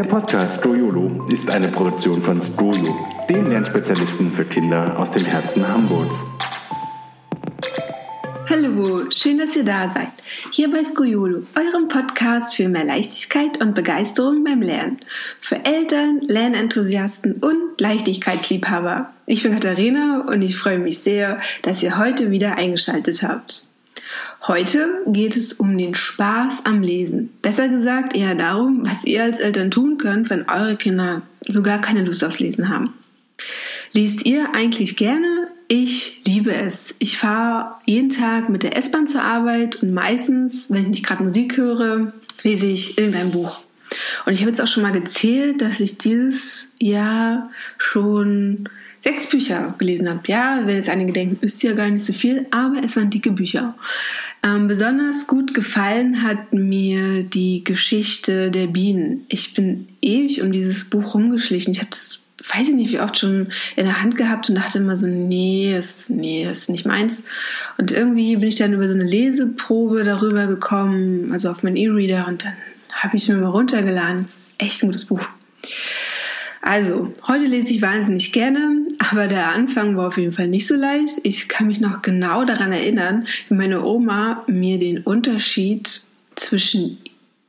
Der Podcast Stroyolo ist eine Produktion von Stroyo, den Lernspezialisten für Kinder aus dem Herzen Hamburgs. Hallo, schön, dass ihr da seid. Hier bei Skoyolo, eurem Podcast für mehr Leichtigkeit und Begeisterung beim Lernen. Für Eltern, Lernenthusiasten und Leichtigkeitsliebhaber. Ich bin Katharina und ich freue mich sehr, dass ihr heute wieder eingeschaltet habt. Heute geht es um den Spaß am Lesen. Besser gesagt eher darum, was ihr als Eltern tun könnt, wenn eure Kinder so gar keine Lust aufs Lesen haben. Liest ihr eigentlich gerne? Ich liebe es. Ich fahre jeden Tag mit der S-Bahn zur Arbeit und meistens, wenn ich gerade Musik höre, lese ich irgendein Buch. Und ich habe jetzt auch schon mal gezählt, dass ich dieses Jahr schon sechs Bücher gelesen habe. Ja, wenn jetzt einige denken, ist ja gar nicht so viel, aber es waren dicke Bücher. Ähm, besonders gut gefallen hat mir die Geschichte der Bienen. Ich bin ewig um dieses Buch rumgeschlichen. Ich habe das, weiß ich nicht, wie oft schon in der Hand gehabt und dachte immer so, nee, ist, nee, ist nicht meins. Und irgendwie bin ich dann über so eine Leseprobe darüber gekommen, also auf meinen E-Reader und dann habe ich mir mal runtergeladen. Das ist echt ein gutes Buch. Also, heute lese ich wahnsinnig gerne, aber der Anfang war auf jeden Fall nicht so leicht. Ich kann mich noch genau daran erinnern, wie meine Oma mir den Unterschied zwischen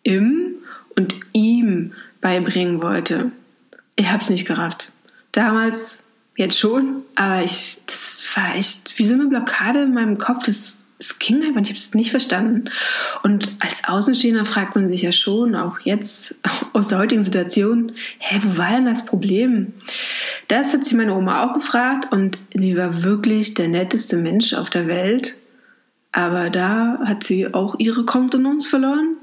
im und ihm beibringen wollte. Ich habe es nicht gerafft. Damals, jetzt schon, aber ich, das war echt wie so eine Blockade in meinem Kopf. Das es ging einfach, ich habe es nicht verstanden. Und als Außenstehender fragt man sich ja schon, auch jetzt aus der heutigen Situation, hä, wo war denn das Problem? Das hat sich meine Oma auch gefragt und sie war wirklich der netteste Mensch auf der Welt. Aber da hat sie auch ihre Kontenance verloren.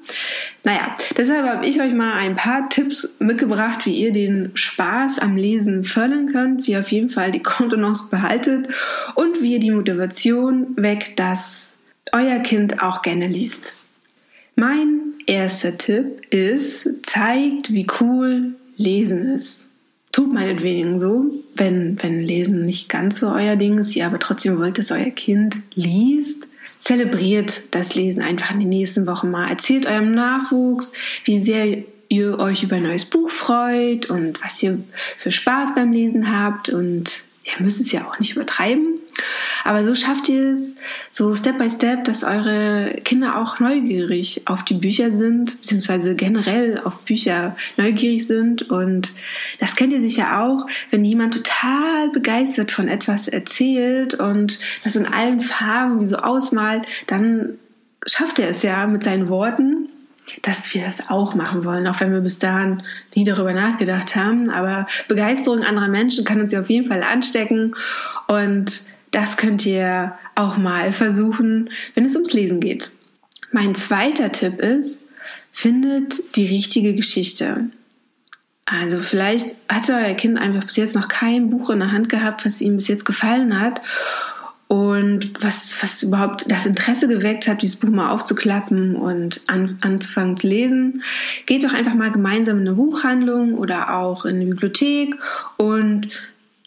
Naja, deshalb habe ich euch mal ein paar Tipps mitgebracht, wie ihr den Spaß am Lesen fördern könnt, wie ihr auf jeden Fall die Kontenance behaltet und wie ihr die Motivation weckt, dass euer Kind auch gerne liest. Mein erster Tipp ist, zeigt, wie cool Lesen ist. Tut meinetwegen so, wenn, wenn Lesen nicht ganz so euer Ding ist, ihr aber trotzdem wollt, dass euer Kind liest, zelebriert das Lesen einfach in den nächsten Wochen mal. Erzählt eurem Nachwuchs, wie sehr ihr euch über ein neues Buch freut und was ihr für Spaß beim Lesen habt und ihr müsst es ja auch nicht übertreiben. Aber so schafft ihr es so Step by Step, dass eure Kinder auch neugierig auf die Bücher sind, beziehungsweise generell auf Bücher neugierig sind. Und das kennt ihr sicher auch, wenn jemand total begeistert von etwas erzählt und das in allen Farben wie so ausmalt, dann schafft er es ja mit seinen Worten dass wir das auch machen wollen, auch wenn wir bis dahin nie darüber nachgedacht haben. Aber Begeisterung anderer Menschen kann uns ja auf jeden Fall anstecken und das könnt ihr auch mal versuchen, wenn es ums Lesen geht. Mein zweiter Tipp ist, findet die richtige Geschichte. Also vielleicht hatte euer Kind einfach bis jetzt noch kein Buch in der Hand gehabt, was ihm bis jetzt gefallen hat und was, was überhaupt das Interesse geweckt hat, dieses Buch mal aufzuklappen und an, anzufangen zu lesen. Geht doch einfach mal gemeinsam in eine Buchhandlung oder auch in eine Bibliothek und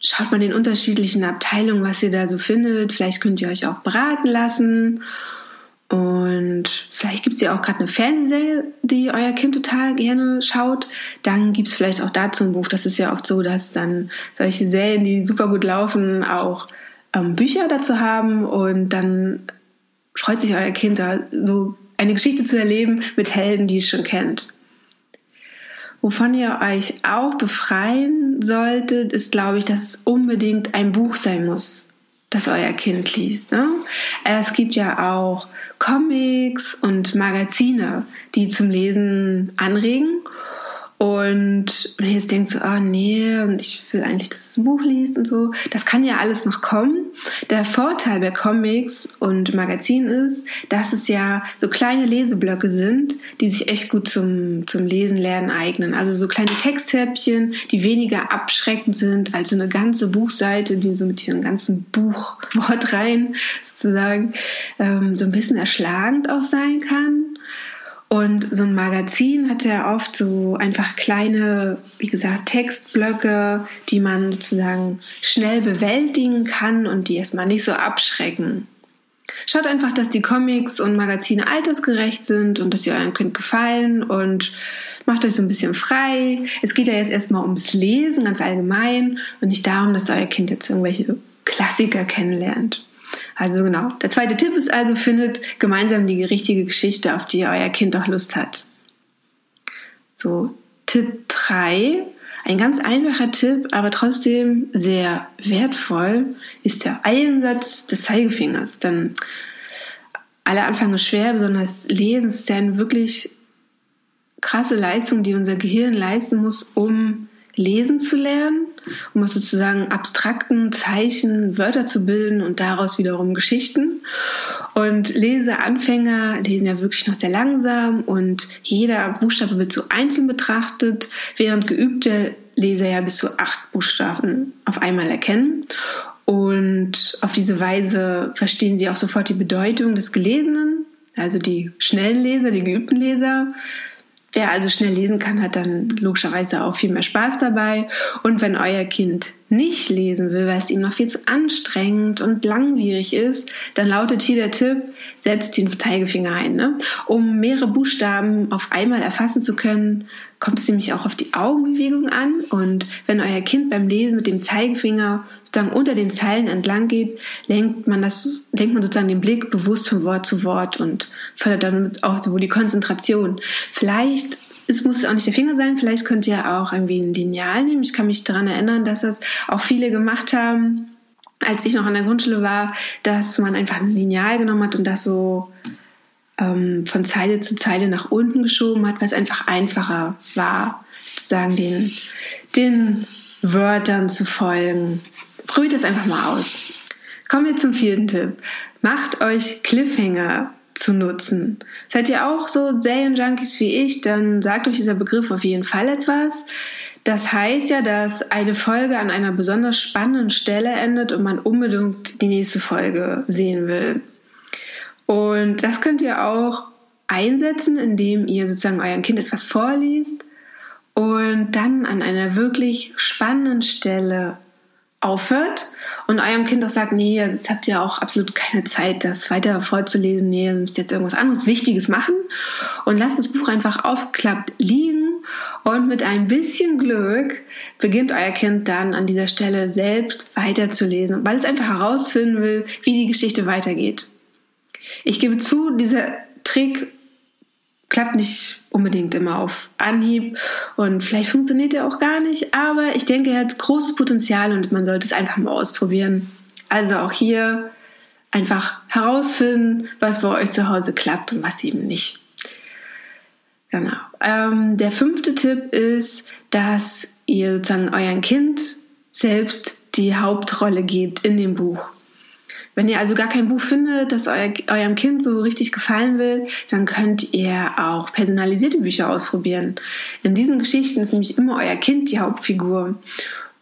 schaut mal den unterschiedlichen Abteilungen, was ihr da so findet. Vielleicht könnt ihr euch auch beraten lassen. Und vielleicht gibt es ja auch gerade eine Fernsehserie, die euer Kind total gerne schaut. Dann gibt es vielleicht auch dazu ein Buch. Das ist ja oft so, dass dann solche Serien, die super gut laufen, auch ähm, Bücher dazu haben. Und dann freut sich euer Kind da so eine Geschichte zu erleben mit Helden, die es schon kennt. Wovon ihr euch auch befreien solltet, ist, glaube ich, dass es unbedingt ein Buch sein muss, das euer Kind liest. Ne? Es gibt ja auch Comics und Magazine, die zum Lesen anregen. Und wenn ihr jetzt denkt so, ah oh, nee, und ich will eigentlich, dass es ein Buch liest und so, das kann ja alles noch kommen. Der Vorteil bei Comics und Magazinen ist, dass es ja so kleine Leseblöcke sind, die sich echt gut zum, zum Lesen lernen eignen. Also so kleine Texthäppchen, die weniger abschreckend sind als so eine ganze Buchseite, die so mit ihrem ganzen Buchwort rein sozusagen ähm, so ein bisschen erschlagend auch sein kann. Und so ein Magazin hat ja oft so einfach kleine, wie gesagt, Textblöcke, die man sozusagen schnell bewältigen kann und die erstmal nicht so abschrecken. Schaut einfach, dass die Comics und Magazine altersgerecht sind und dass sie eurem Kind gefallen und macht euch so ein bisschen frei. Es geht ja jetzt erstmal ums Lesen, ganz allgemein, und nicht darum, dass euer Kind jetzt irgendwelche Klassiker kennenlernt. Also genau. Der zweite Tipp ist also, findet gemeinsam die richtige Geschichte, auf die euer Kind auch Lust hat. So, Tipp 3, ein ganz einfacher Tipp, aber trotzdem sehr wertvoll, ist der Einsatz des Zeigefingers. Denn alle Anfang ist schwer, besonders Lesen ist ja eine wirklich krasse Leistung, die unser Gehirn leisten muss, um lesen zu lernen, um aus sozusagen abstrakten Zeichen Wörter zu bilden und daraus wiederum Geschichten. Und Leseanfänger lesen ja wirklich noch sehr langsam und jeder Buchstabe wird so einzeln betrachtet, während geübte Leser ja bis zu acht Buchstaben auf einmal erkennen. Und auf diese Weise verstehen sie auch sofort die Bedeutung des Gelesenen. Also die schnellen Leser, die geübten Leser Wer also schnell lesen kann, hat dann logischerweise auch viel mehr Spaß dabei. Und wenn euer Kind nicht lesen will, weil es ihm noch viel zu anstrengend und langwierig ist, dann lautet hier der Tipp, setzt den Zeigefinger ein. Ne? Um mehrere Buchstaben auf einmal erfassen zu können, kommt es nämlich auch auf die Augenbewegung an. Und wenn euer Kind beim Lesen mit dem Zeigefinger sozusagen unter den Zeilen entlang geht, lenkt man das, lenkt man sozusagen den Blick bewusst von Wort zu Wort und fördert damit auch so die Konzentration. Vielleicht es muss auch nicht der Finger sein, vielleicht könnt ihr auch irgendwie ein Lineal nehmen. Ich kann mich daran erinnern, dass das auch viele gemacht haben, als ich noch an der Grundschule war, dass man einfach ein Lineal genommen hat und das so ähm, von Zeile zu Zeile nach unten geschoben hat, weil es einfach einfacher war, sozusagen den, den Wörtern zu folgen. Probiert das einfach mal aus. Kommen wir zum vierten Tipp. Macht euch Cliffhanger zu nutzen. Seid ihr auch so Serienjunkies wie ich, dann sagt euch dieser Begriff auf jeden Fall etwas. Das heißt ja, dass eine Folge an einer besonders spannenden Stelle endet und man unbedingt die nächste Folge sehen will. Und das könnt ihr auch einsetzen, indem ihr sozusagen eurem Kind etwas vorliest und dann an einer wirklich spannenden Stelle aufhört und eurem Kind auch sagt, nee, jetzt habt ihr auch absolut keine Zeit, das weiter vorzulesen, nee, ihr müsst jetzt irgendwas anderes Wichtiges machen und lasst das Buch einfach aufgeklappt liegen und mit ein bisschen Glück beginnt euer Kind dann an dieser Stelle selbst weiterzulesen, weil es einfach herausfinden will, wie die Geschichte weitergeht. Ich gebe zu, dieser Trick klappt nicht unbedingt immer auf Anhieb und vielleicht funktioniert er auch gar nicht, aber ich denke, er hat großes Potenzial und man sollte es einfach mal ausprobieren. Also auch hier einfach herausfinden, was bei euch zu Hause klappt und was eben nicht. Genau. Ähm, der fünfte Tipp ist, dass ihr sozusagen euren Kind selbst die Hauptrolle gebt in dem Buch. Wenn ihr also gar kein Buch findet, das euer, eurem Kind so richtig gefallen will, dann könnt ihr auch personalisierte Bücher ausprobieren. In diesen Geschichten ist nämlich immer euer Kind die Hauptfigur.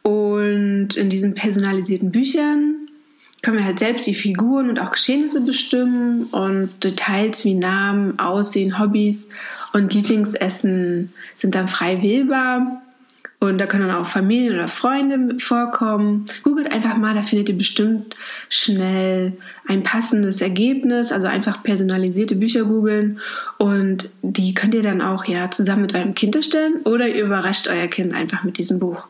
Und in diesen personalisierten Büchern können wir halt selbst die Figuren und auch Geschehnisse bestimmen und Details wie Namen, Aussehen, Hobbys und Lieblingsessen sind dann frei wählbar. Und da können dann auch Familien oder Freunde vorkommen. Googelt einfach mal, da findet ihr bestimmt schnell ein passendes Ergebnis. Also einfach personalisierte Bücher googeln. Und die könnt ihr dann auch ja zusammen mit eurem Kind erstellen oder ihr überrascht euer Kind einfach mit diesem Buch.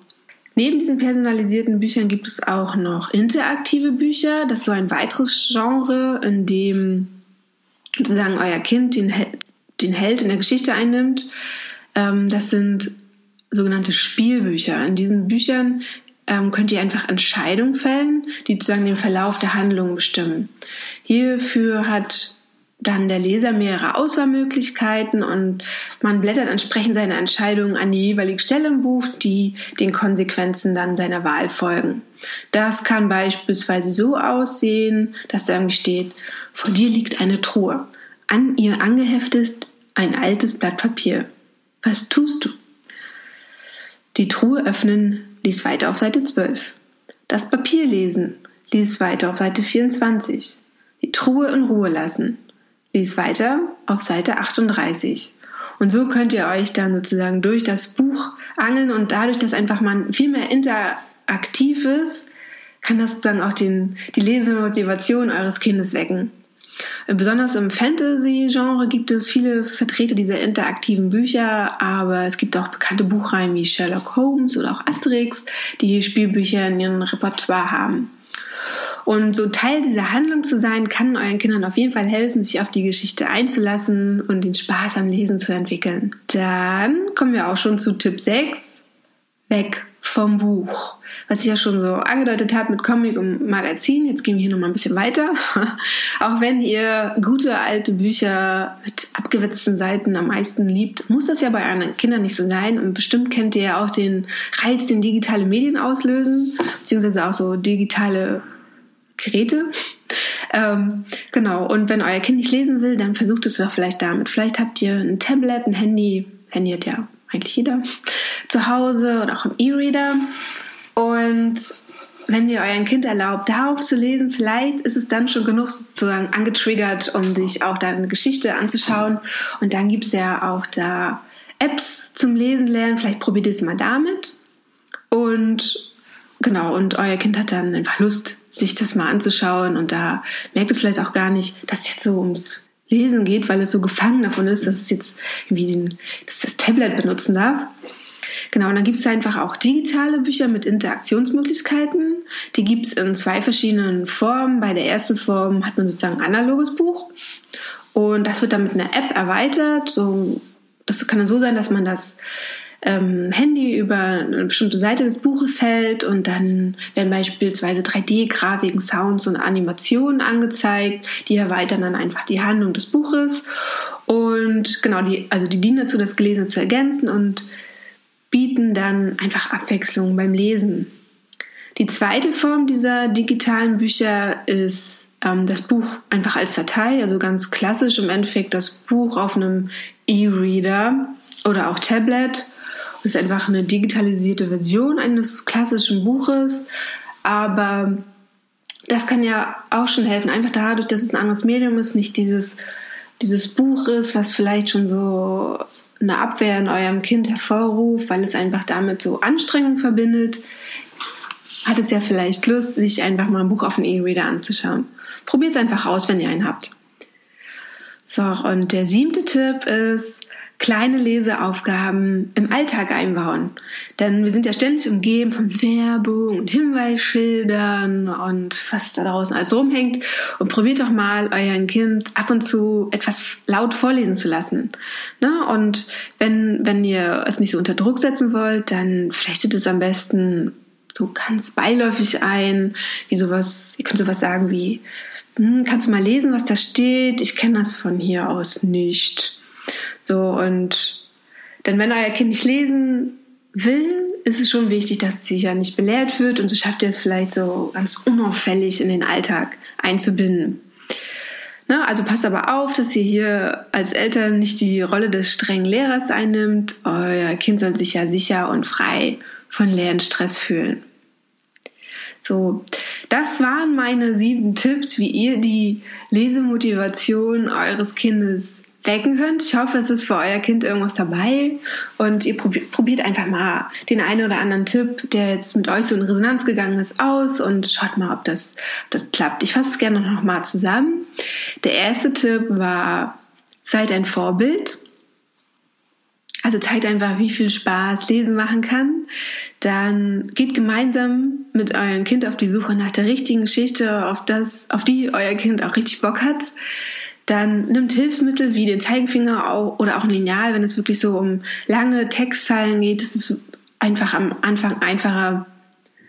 Neben diesen personalisierten Büchern gibt es auch noch interaktive Bücher. Das ist so ein weiteres Genre, in dem sozusagen euer Kind den, den Held in der Geschichte einnimmt. Ähm, das sind sogenannte Spielbücher. In diesen Büchern ähm, könnt ihr einfach Entscheidungen fällen, die sozusagen den Verlauf der Handlung bestimmen. Hierfür hat dann der Leser mehrere Auswahlmöglichkeiten und man blättert entsprechend seine Entscheidungen an die jeweilige Stelle im Buch, die den Konsequenzen dann seiner Wahl folgen. Das kann beispielsweise so aussehen, dass da irgendwie steht, vor dir liegt eine Truhe. An ihr angeheftet ein altes Blatt Papier. Was tust du? Die Truhe öffnen, lies weiter auf Seite 12. Das Papier lesen, lies weiter auf Seite 24. Die Truhe in Ruhe lassen, lies weiter auf Seite 38. Und so könnt ihr euch dann sozusagen durch das Buch angeln und dadurch, dass einfach man viel mehr interaktiv ist, kann das sozusagen auch den, die Lesemotivation eures Kindes wecken. Besonders im Fantasy-Genre gibt es viele Vertreter dieser interaktiven Bücher, aber es gibt auch bekannte Buchreihen wie Sherlock Holmes oder auch Asterix, die Spielbücher in ihrem Repertoire haben. Und so Teil dieser Handlung zu sein, kann euren Kindern auf jeden Fall helfen, sich auf die Geschichte einzulassen und den Spaß am Lesen zu entwickeln. Dann kommen wir auch schon zu Tipp 6. Weg vom Buch. Was ich ja schon so angedeutet habe mit Comic und Magazin. Jetzt gehen wir hier nochmal ein bisschen weiter. Auch wenn ihr gute alte Bücher mit abgewetzten Seiten am meisten liebt, muss das ja bei euren Kindern nicht so sein. Und bestimmt kennt ihr ja auch den Reiz, den digitale Medien auslösen, beziehungsweise auch so digitale Geräte. Ähm, genau, und wenn euer Kind nicht lesen will, dann versucht es doch vielleicht damit. Vielleicht habt ihr ein Tablet, ein Handy, Handy hat ja eigentlich jeder, zu Hause oder auch im E-Reader. Und wenn ihr euren Kind erlaubt, darauf zu lesen, vielleicht ist es dann schon genug sozusagen angetriggert, um sich auch da eine Geschichte anzuschauen. Und dann gibt es ja auch da Apps zum Lesen lernen. Vielleicht probiert es mal damit. Und genau, und euer Kind hat dann einfach Lust, sich das mal anzuschauen. Und da merkt es vielleicht auch gar nicht, dass es jetzt so ums Lesen geht, weil es so gefangen davon ist, dass es jetzt irgendwie den, dass das Tablet benutzen darf. Genau, und dann gibt es einfach auch digitale Bücher mit Interaktionsmöglichkeiten. Die gibt es in zwei verschiedenen Formen. Bei der ersten Form hat man sozusagen ein analoges Buch und das wird dann mit einer App erweitert. So, das kann dann so sein, dass man das ähm, Handy über eine bestimmte Seite des Buches hält und dann werden beispielsweise 3D-Grafiken, Sounds und Animationen angezeigt, die erweitern dann einfach die Handlung des Buches und genau die, also die dienen dazu, das Gelesene zu ergänzen und bieten dann einfach Abwechslung beim Lesen. Die zweite Form dieser digitalen Bücher ist ähm, das Buch einfach als Datei, also ganz klassisch im Endeffekt das Buch auf einem E-Reader oder auch Tablet ist einfach eine digitalisierte Version eines klassischen Buches, aber das kann ja auch schon helfen, einfach dadurch, dass es ein anderes Medium ist, nicht dieses, dieses Buch ist, was vielleicht schon so eine Abwehr in eurem Kind hervorruft, weil es einfach damit so Anstrengung verbindet, hat es ja vielleicht Lust, sich einfach mal ein Buch auf den E-Reader anzuschauen. Probiert es einfach aus, wenn ihr einen habt. So, und der siebte Tipp ist, kleine Leseaufgaben im Alltag einbauen. Denn wir sind ja ständig umgeben von Werbung und Hinweisschildern und was da draußen alles rumhängt. Und probiert doch mal euren Kind ab und zu etwas laut vorlesen zu lassen. Ne? Und wenn, wenn ihr es nicht so unter Druck setzen wollt, dann flechtet es am besten so ganz beiläufig ein, wie sowas, ihr könnt sowas sagen wie, hm, kannst du mal lesen, was da steht? Ich kenne das von hier aus nicht so und denn wenn euer Kind nicht lesen will, ist es schon wichtig, dass sie ja nicht belehrt wird und so schafft ihr es vielleicht so ganz unauffällig in den Alltag einzubinden. Na, also passt aber auf, dass ihr hier als Eltern nicht die Rolle des strengen Lehrers einnimmt. Euer Kind soll sich ja sicher und frei von Lernstress fühlen. So, das waren meine sieben Tipps, wie ihr die Lesemotivation eures Kindes wecken könnt. Ich hoffe, es ist für euer Kind irgendwas dabei und ihr probiert einfach mal den einen oder anderen Tipp, der jetzt mit euch so in Resonanz gegangen ist, aus und schaut mal, ob das, das klappt. Ich fasse es gerne noch mal zusammen. Der erste Tipp war, seid ein Vorbild. Also zeigt einfach, wie viel Spaß Lesen machen kann. Dann geht gemeinsam mit eurem Kind auf die Suche nach der richtigen Geschichte, auf das, auf die euer Kind auch richtig Bock hat. Dann nimmt Hilfsmittel wie den Zeigefinger oder auch ein Lineal, wenn es wirklich so um lange Textzeilen geht. Das ist einfach am Anfang einfacher,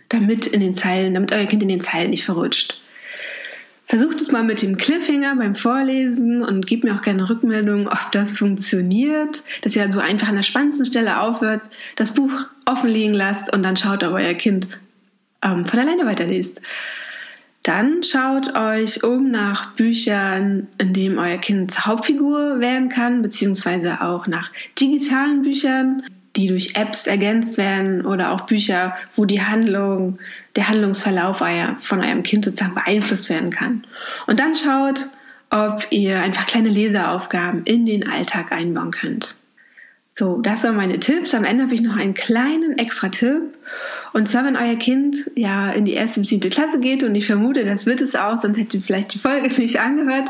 damit in den Zeilen, damit euer Kind in den Zeilen nicht verrutscht. Versucht es mal mit dem Cliffhanger beim Vorlesen und gebt mir auch gerne Rückmeldung, ob das funktioniert, dass ihr so also einfach an der spannendsten Stelle aufhört, das Buch offen liegen lasst und dann schaut, ob euer Kind ähm, von alleine weiterliest. Dann schaut euch um nach Büchern, in denen euer Kind zur Hauptfigur werden kann, beziehungsweise auch nach digitalen Büchern, die durch Apps ergänzt werden oder auch Bücher, wo die Handlung, der Handlungsverlauf von eurem Kind sozusagen beeinflusst werden kann. Und dann schaut, ob ihr einfach kleine Leseaufgaben in den Alltag einbauen könnt. So, das waren meine Tipps. Am Ende habe ich noch einen kleinen extra Tipp. Und zwar, wenn euer Kind ja in die erste bis siebte Klasse geht, und ich vermute, das wird es auch, sonst hättet ihr vielleicht die Folge nicht angehört,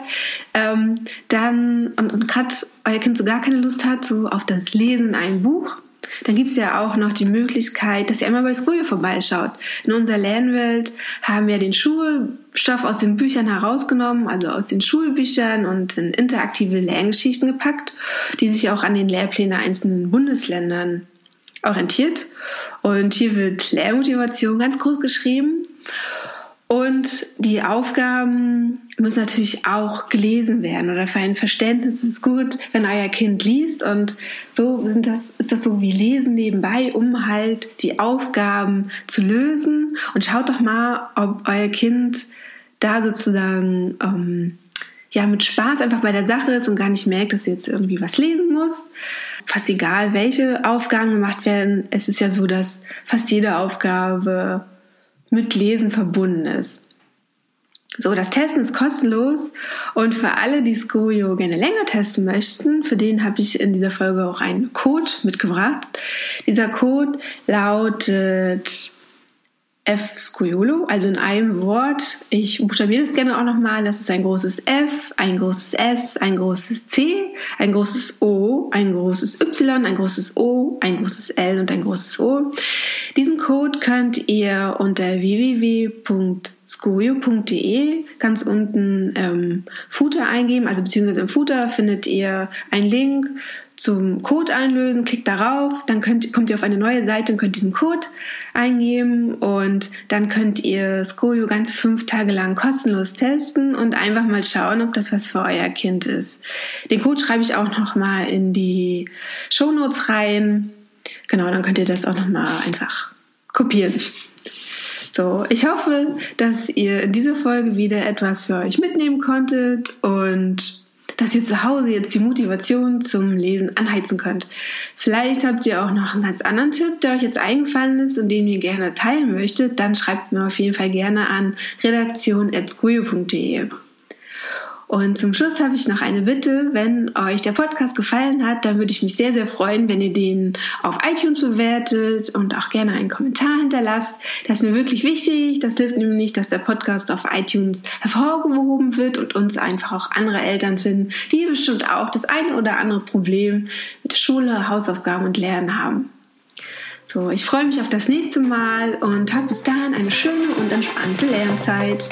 ähm, dann, und, und gerade euer Kind so gar keine Lust hat, so auf das Lesen in einem Buch, dann gibt es ja auch noch die Möglichkeit, dass ihr einmal bei Skojo vorbeischaut. In unserer Lernwelt haben wir den Schulstoff aus den Büchern herausgenommen, also aus den Schulbüchern und in interaktive Lerngeschichten gepackt, die sich auch an den Lehrplänen einzelnen Bundesländern orientiert. Und hier wird Lehrmotivation ganz groß geschrieben. Und die Aufgaben müssen natürlich auch gelesen werden oder für ein Verständnis. Ist es gut, wenn euer Kind liest. Und so sind das, ist das so wie Lesen nebenbei, um halt die Aufgaben zu lösen. Und schaut doch mal, ob euer Kind da sozusagen ähm, ja mit Spaß einfach bei der Sache ist und gar nicht merkt, dass ihr jetzt irgendwie was lesen muss. Fast egal, welche Aufgaben gemacht werden, es ist ja so, dass fast jede Aufgabe mit Lesen verbunden ist. So, das Testen ist kostenlos und für alle, die Skojo gerne länger testen möchten, für den habe ich in dieser Folge auch einen Code mitgebracht. Dieser Code lautet F Scoiolo, also in einem Wort. Ich buchstabiere das gerne auch nochmal. Das ist ein großes F, ein großes S, ein großes C, ein großes O, ein großes Y, ein großes O, ein großes L und ein großes O. Diesen Code könnt ihr unter www.scoio.de ganz unten ähm, Footer eingeben, also beziehungsweise im Footer findet ihr einen Link zum Code einlösen, klickt darauf, dann könnt, kommt ihr auf eine neue Seite und könnt diesen Code eingeben und dann könnt ihr Skojo ganz fünf Tage lang kostenlos testen und einfach mal schauen, ob das was für euer Kind ist. Den Code schreibe ich auch nochmal in die Show Notes rein. Genau, dann könnt ihr das auch nochmal einfach kopieren. So, ich hoffe, dass ihr in dieser Folge wieder etwas für euch mitnehmen konntet und dass ihr zu Hause jetzt die Motivation zum Lesen anheizen könnt. Vielleicht habt ihr auch noch einen ganz anderen Tipp, der euch jetzt eingefallen ist und den ihr gerne teilen möchtet, dann schreibt mir auf jeden Fall gerne an redaktion.squio.de. Und zum Schluss habe ich noch eine Bitte. Wenn euch der Podcast gefallen hat, dann würde ich mich sehr, sehr freuen, wenn ihr den auf iTunes bewertet und auch gerne einen Kommentar hinterlasst. Das ist mir wirklich wichtig. Das hilft nämlich, dass der Podcast auf iTunes hervorgehoben wird und uns einfach auch andere Eltern finden, die bestimmt auch das eine oder andere Problem mit der Schule, Hausaufgaben und Lernen haben. So, ich freue mich auf das nächste Mal und habe bis dahin eine schöne und entspannte Lernzeit.